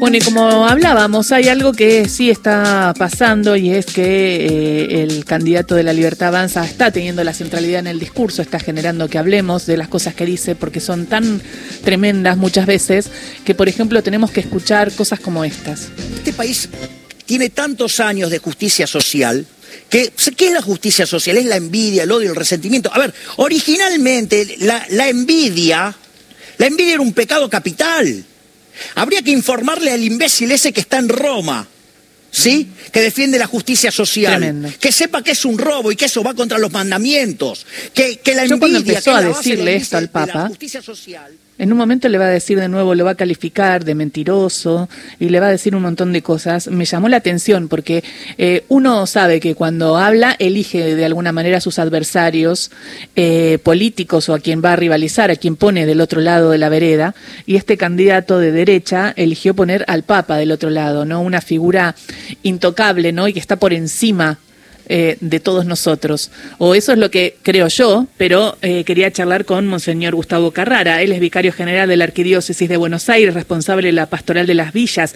Bueno, y como hablábamos, hay algo que sí está pasando y es que eh, el candidato de la Libertad Avanza está teniendo la centralidad en el discurso, está generando que hablemos de las cosas que dice porque son tan tremendas muchas veces que, por ejemplo, tenemos que escuchar cosas como estas. Este país tiene tantos años de justicia social que, ¿Qué es la justicia social? Es la envidia, el odio, el resentimiento. A ver, originalmente la envidia, la envidia era un pecado capital. Habría que informarle al imbécil ese que está en Roma, ¿sí? Que defiende la justicia social. Que sepa que es un robo y que eso va contra los mandamientos. Que, que la envidia, empezó a decirle esto al Papa, justicia social, en un momento le va a decir de nuevo, lo va a calificar de mentiroso y le va a decir un montón de cosas. Me llamó la atención porque eh, uno sabe que cuando habla elige de alguna manera a sus adversarios eh, políticos o a quien va a rivalizar, a quien pone del otro lado de la vereda. Y este candidato de derecha eligió poner al Papa del otro lado, ¿no? Una figura intocable, ¿no? Y que está por encima eh, de todos nosotros. O eso es lo que creo yo, pero eh, quería charlar con Monseñor Gustavo Carrara. Él es vicario general de la Arquidiócesis de Buenos Aires, responsable de la pastoral de las villas,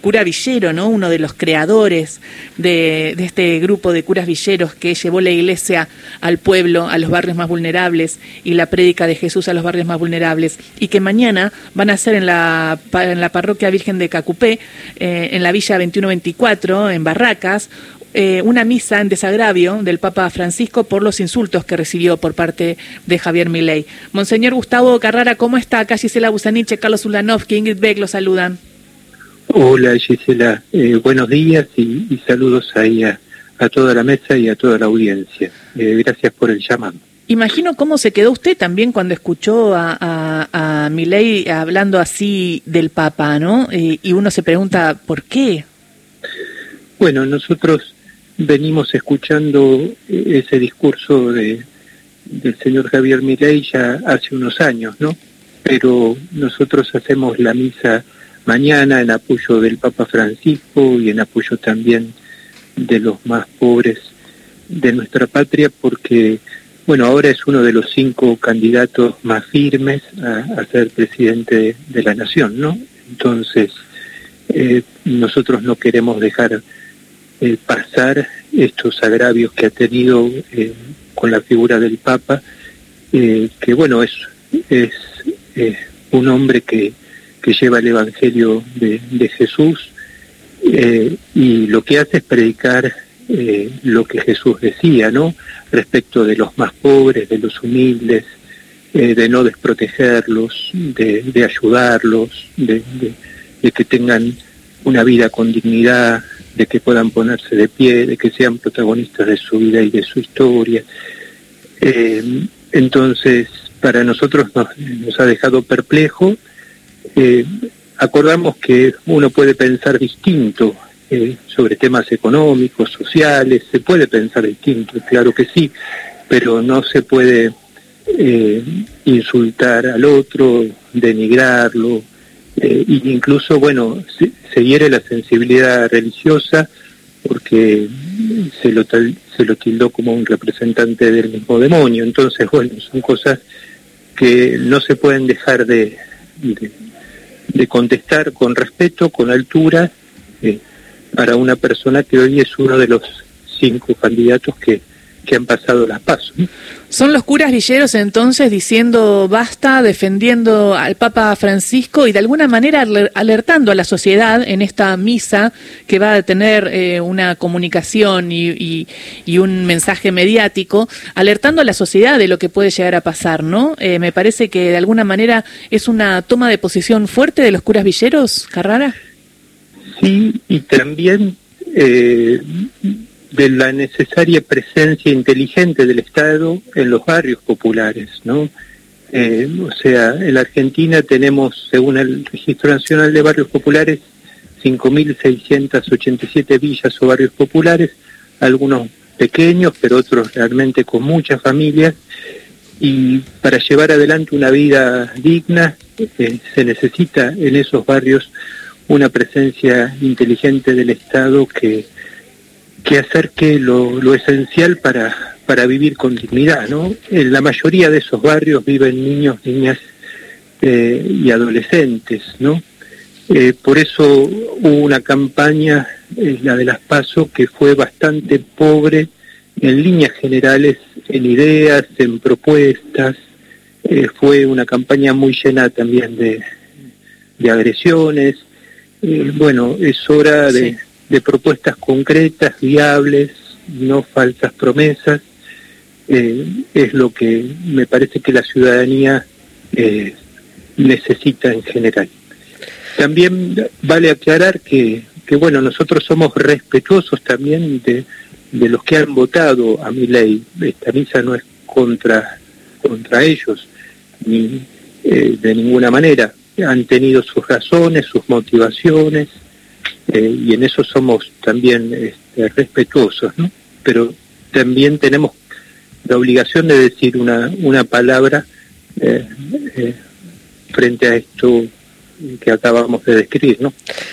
cura villero, ¿no? Uno de los creadores de, este grupo de curas villeros que llevó la iglesia al pueblo, a los barrios más vulnerables y la prédica de Jesús a los barrios más vulnerables. Y que mañana van a ser en la, en la parroquia Virgen de Cacupé, eh, en la villa 2124, en Barracas, eh, una misa en desagravio del Papa Francisco por los insultos que recibió por parte de Javier Milei. Monseñor Gustavo Carrara, ¿cómo está? Acá Gisela Busaniche, Carlos Ulanovsky, Ingrid Beck lo saludan. Hola Gisela, eh, buenos días y, saludos ahí a, toda la mesa y a toda la audiencia. Eh, gracias por el llamado. Imagino cómo se quedó usted también cuando escuchó a, a, a Milei hablando así del Papa, ¿no? y uno se pregunta, ¿por qué? Bueno, nosotros venimos escuchando ese discurso de, del señor Javier Milei ya hace unos años, ¿no? Pero nosotros hacemos la misa mañana en apoyo del Papa Francisco y en apoyo también de los más pobres de nuestra patria porque, bueno, ahora es uno de los cinco candidatos más firmes a, ser presidente de, la nación, ¿no? Entonces, eh, nosotros no queremos dejar eh, pasar estos agravios que ha tenido eh, con la figura del Papa, eh, que bueno, es, es un hombre que, que, lleva el Evangelio de, de Jesús y lo que hace es predicar lo que Jesús decía, ¿no? Respecto de los más pobres, de los humildes, de no desprotegerlos, de, ayudarlos, de que tengan una vida con dignidad, de que puedan ponerse de pie, de que sean protagonistas de su vida y de su historia. Eh, entonces, para nosotros nos, ha dejado perplejo. Eh, acordamos que uno puede pensar distinto eh, sobre temas económicos, sociales, se puede pensar distinto, claro que sí, pero no se puede insultar al otro, denigrarlo, eh, incluso, bueno, se, se, hiere la sensibilidad religiosa porque se lo, se lo tildó como un representante del mismo demonio. Entonces, bueno, son cosas que no se pueden dejar de, de, contestar con respeto, con altura, eh, para una persona que hoy es uno de los cinco candidatos que, que han pasado las pasos. Son los curas villeros entonces diciendo basta, defendiendo al Papa Francisco y de alguna manera alertando a la sociedad en esta misa que va a tener eh, una comunicación y, un mensaje mediático, alertando a la sociedad de lo que puede llegar a pasar, ¿no? Eh, me parece que de alguna manera es una toma de posición fuerte de los curas villeros, Carrara. Sí, y también eh, de la necesaria presencia inteligente del Estado en los barrios populares, ¿no? Eh, o sea, en la Argentina tenemos, según el Registro Nacional de Barrios Populares, 5.687 villas o barrios populares, algunos pequeños, pero otros realmente con muchas familias, y para llevar adelante una vida digna eh, se necesita en esos barrios una presencia inteligente del Estado que que acerque lo, lo esencial para, para vivir con dignidad, ¿no? En la mayoría de esos barrios viven niños, niñas eh, y adolescentes, ¿no? Eh, por eso hubo una campaña, la de las PASO, que fue bastante pobre en líneas generales, en ideas, en propuestas. Eh, fue una campaña muy llena también de, agresiones. Eh, bueno, es hora de, propuestas concretas, viables, no falsas promesas. es lo que me parece que la ciudadanía necesita en general. También vale aclarar que, que bueno, nosotros somos respetuosos también de, de los que han votado a mi ley. Esta misa no es contra, contra ellos, ni eh, de ninguna manera. Han tenido sus razones, sus motivaciones, eh, y en eso somos también este, respetuosos, ¿no? Pero también tenemos la obligación de decir una, una palabra eh, frente a esto que acabamos de describir, ¿no?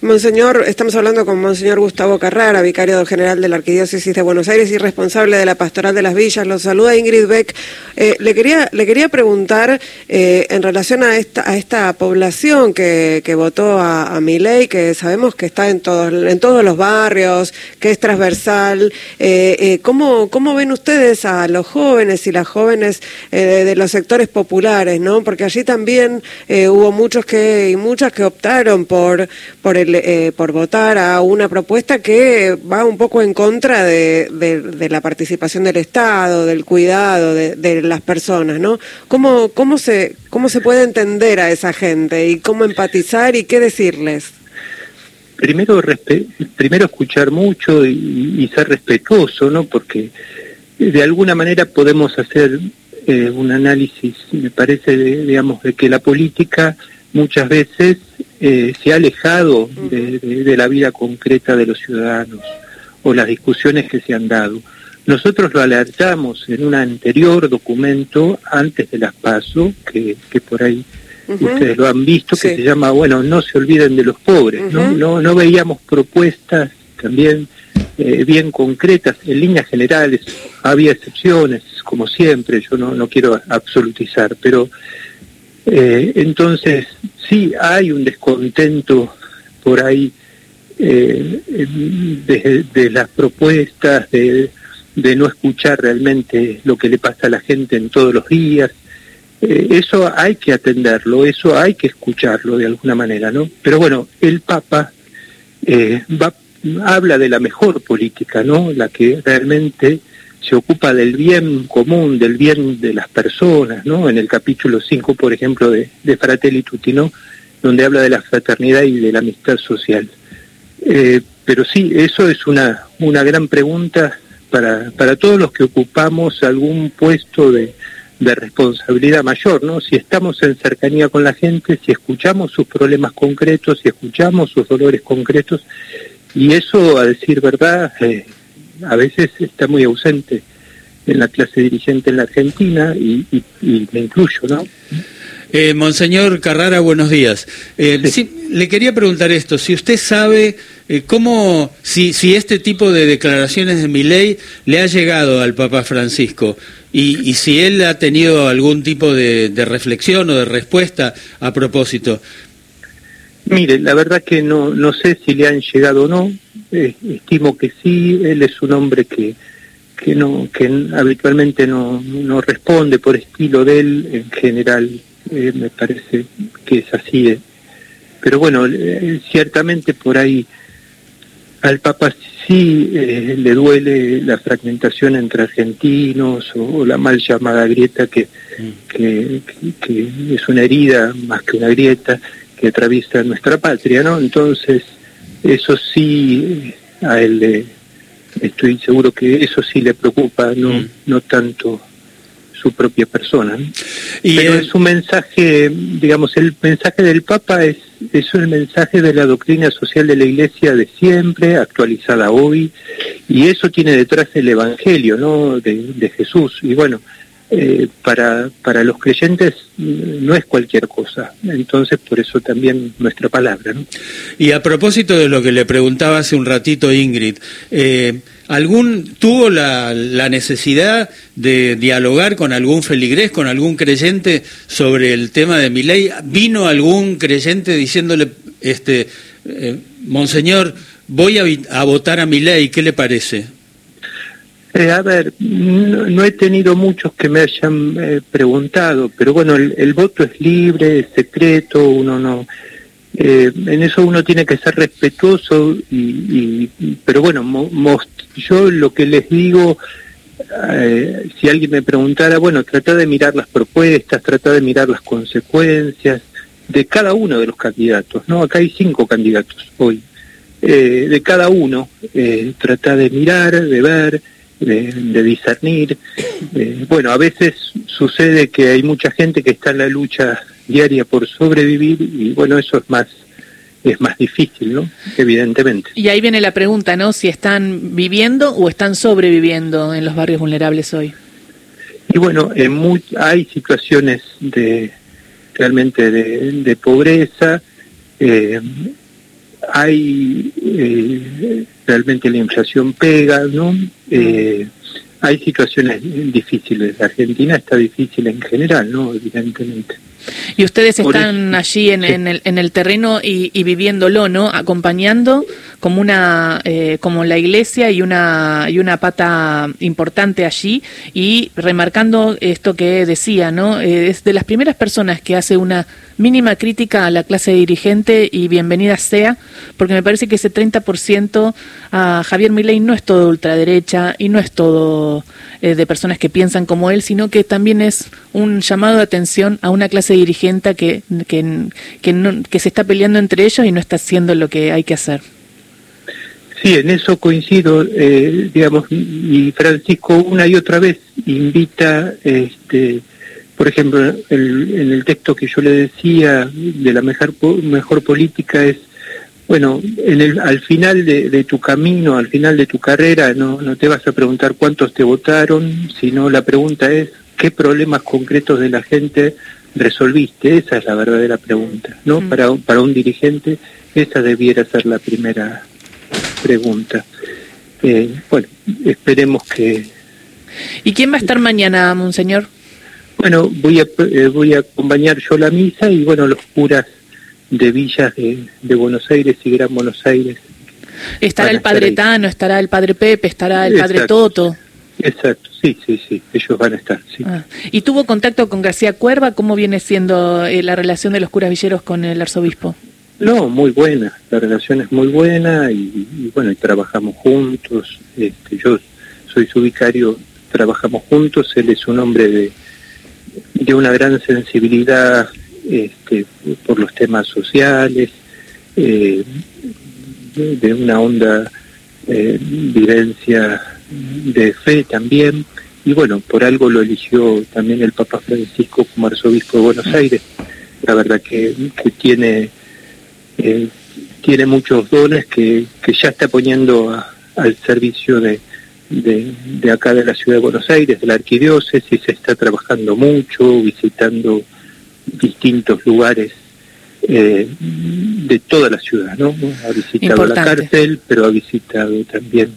Monseñor, estamos hablando con Monseñor Gustavo Carrara, vicario general de la Arquidiócesis de Buenos Aires y responsable de la Pastoral de las Villas. Los saluda Ingrid Beck. Eh, le quería le quería preguntar eh, en relación a esta a esta población que, que votó a, a mi ley, que sabemos que está en todos en todos los barrios, que es transversal. Eh, ¿cómo, ¿Cómo ven ustedes a los jóvenes y las jóvenes de los sectores populares, no? Porque allí también hubo muchos que muchas que optaron por, por, el, eh, por votar a una propuesta que va un poco en contra de, de, la participación del Estado, del cuidado de, de, las personas, ¿no? ¿Cómo, cómo, se, ¿Cómo se puede entender a esa gente y cómo empatizar y qué decirles? Primero, primero escuchar mucho y, ser respetuoso, ¿no? Porque de alguna manera podemos hacer eh, un análisis, me parece, digamos, de que la política muchas veces eh, se ha alejado de, la vida concreta de los ciudadanos o las discusiones que se han dado. Nosotros lo alertamos en un anterior documento antes de las PASO, que, por ahí ustedes lo han visto, que se llama, bueno, no se olviden de los pobres. ¿no? no, no veíamos propuestas también eh, bien concretas, en líneas generales, había excepciones, como siempre, yo no, no quiero absolutizar, pero eh, entonces, sí hay un descontento por ahí eh, de, las propuestas, de, no escuchar realmente lo que le pasa a la gente en todos los días. Eh, eso hay que atenderlo, eso hay que escucharlo de alguna manera, ¿no? Pero bueno, el Papa habla de la mejor política, ¿no? La que realmente se ocupa del bien común, del bien de las personas, ¿no? En el capítulo 5, por ejemplo, de, de Fratelli. Donde habla de la fraternidad y de la amistad social. Eh, pero sí, eso es una, una gran pregunta para, para todos los que ocupamos algún puesto de, de responsabilidad mayor, ¿no? Si estamos en cercanía con la gente, si escuchamos sus problemas concretos, si escuchamos sus dolores concretos, y eso, a decir verdad, eh, a veces está muy ausente en la clase dirigente en la Argentina y, me incluyo, ¿no? Eh, Monseñor Carrara, buenos días. Eh, le quería preguntar esto, si usted sabe eh, cómo, si, si este tipo de declaraciones de mi ley le ha llegado al Papa Francisco y, y si él ha tenido algún tipo de, de, reflexión o de respuesta a propósito. Mire, la verdad que no, no sé si le han llegado o no, eh, estimo que sí, él es un hombre que, que, no, que habitualmente no, no responde por estilo de él, en general eh, me parece que es así. Eh. Pero bueno, ciertamente por ahí al Papa sí le duele la fragmentación entre argentinos o, la mal llamada grieta que, mm. que, que, es una herida más que una grieta que atraviesa nuestra patria, ¿no? Entonces, eso sí a él le, estoy seguro que eso sí le preocupa, no, mm. no tanto su propia persona. Pero es un mensaje, digamos, el mensaje del Papa es, es el mensaje de la doctrina social de la Iglesia de siempre, actualizada hoy, y eso tiene detrás el Evangelio, ¿no? De, de Jesús. Y bueno, eh, para, para los creyentes no es cualquier cosa. Entonces, por eso también nuestra palabra. ¿no? Y a propósito de lo que le preguntaba hace un ratito Ingrid, eh, ¿algún tuvo la, la, necesidad de dialogar con algún feligrés, con algún creyente sobre el tema de mi ley? ¿Vino algún creyente diciéndole, este, eh, Monseñor, voy a, votar a mi ley, ¿qué le parece? Eh, a ver, no, he tenido muchos que me hayan eh, preguntado, pero bueno, el, voto es libre, es secreto, uno no... Eh, en eso uno tiene que ser respetuoso, y, pero bueno, yo lo que les digo, si alguien me preguntara, bueno, trata de mirar las propuestas, trata de mirar las consecuencias de cada uno de los candidatos, ¿no? Acá hay cinco candidatos hoy. de cada uno, trata de mirar, de ver, de, discernir. Eh, bueno, a veces sucede que hay mucha gente que está en la lucha diaria por sobrevivir y bueno, eso es más es más difícil, ¿no? Evidentemente. Y ahí viene la pregunta, ¿no? Si están viviendo o están sobreviviendo en los barrios vulnerables hoy. Y bueno, en hay situaciones de realmente de, pobreza, eh, hay eh, realmente la inflación pega, ¿no? Eh, hay situaciones difíciles. La Argentina está difícil en general, ¿no? Evidentemente. Y ustedes están allí en, el, en el terreno y, viviéndolo, ¿no? Acompañando como una eh, como la iglesia y una y una pata importante allí y remarcando esto que decía, ¿no? Eh, es de las primeras personas que hace una mínima crítica a la clase dirigente y bienvenida sea, porque me parece que ese 30% a Javier Milei no es todo ultraderecha y no es todo eh, de personas que piensan como él, sino que también es un llamado de atención a una clase dirigente que, que, que, se está peleando entre ellos y no está haciendo lo que hay que hacer. Sí, en eso coincido, eh, digamos, y Francisco una y otra vez invita, este, por ejemplo, en el texto que yo le decía de la mejor, mejor política es, bueno, al final de, tu camino, al final de tu carrera, no, no te vas a preguntar cuántos te votaron, sino la pregunta es qué problemas concretos de la gente resolviste. Esa es la verdadera pregunta, ¿no? Mm. Para, para un dirigente, esa debiera ser la primera pregunta. Eh, bueno, esperemos que... ¿Y quién va a estar mañana, Monseñor? Bueno, voy a, eh, voy a acompañar yo la misa y bueno, los curas de villas de, Buenos Aires y Gran Buenos Aires. ¿Estará el Padre Tano, estará el Padre Pepe, estará el Padre Toto? Exacto, sí, sí, sí, ellos van a estar. Sí. Ah. ¿Y tuvo contacto con García Cuerva? ¿Cómo viene siendo eh, la relación de los curas villeros con el arzobispo? No, muy buena, la relación es muy buena y, bueno, y trabajamos juntos, este, yo soy su vicario, trabajamos juntos, él es un hombre de, de una gran sensibilidad este, por los temas sociales, eh, de, una honda eh, vivencia de fe también, y bueno, por algo lo eligió también el Papa Francisco como arzobispo de Buenos Aires, la verdad que, que tiene eh, tiene muchos dones que, que ya está poniendo al servicio de, de, acá de la ciudad de Buenos Aires, de la arquidiócesis, se está trabajando mucho, visitando distintos lugares eh, de toda la ciudad, ¿no? Ha visitado la cárcel, pero ha visitado también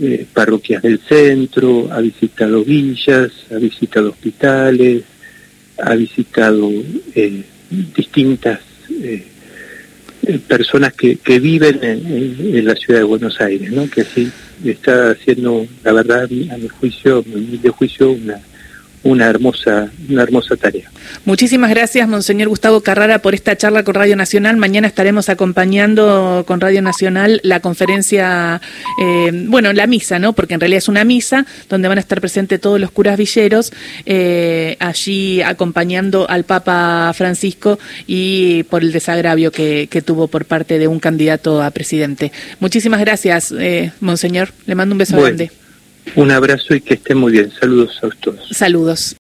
eh, parroquias del centro, ha visitado villas, ha visitado hospitales, ha visitado eh, distintas eh, personas que, que viven en, la ciudad de Buenos Aires, ¿no? que sí está haciendo, la verdad, a mi juicio, a mi juicio, una, una hermosa, una hermosa tarea. Muchísimas gracias, Monseñor Gustavo Carrara, por esta charla con Radio Nacional. Mañana estaremos acompañando con Radio Nacional la conferencia, eh, bueno, la misa, ¿no? Porque en realidad es una misa donde van a estar presentes todos los curas villeros, eh, allí acompañando al Papa Francisco y por el desagravio que, tuvo por parte de un candidato a presidente. Muchísimas gracias, eh, Monseñor. Le mando un beso grande. Un abrazo y que esté muy bien. Saludos a todos. Saludos.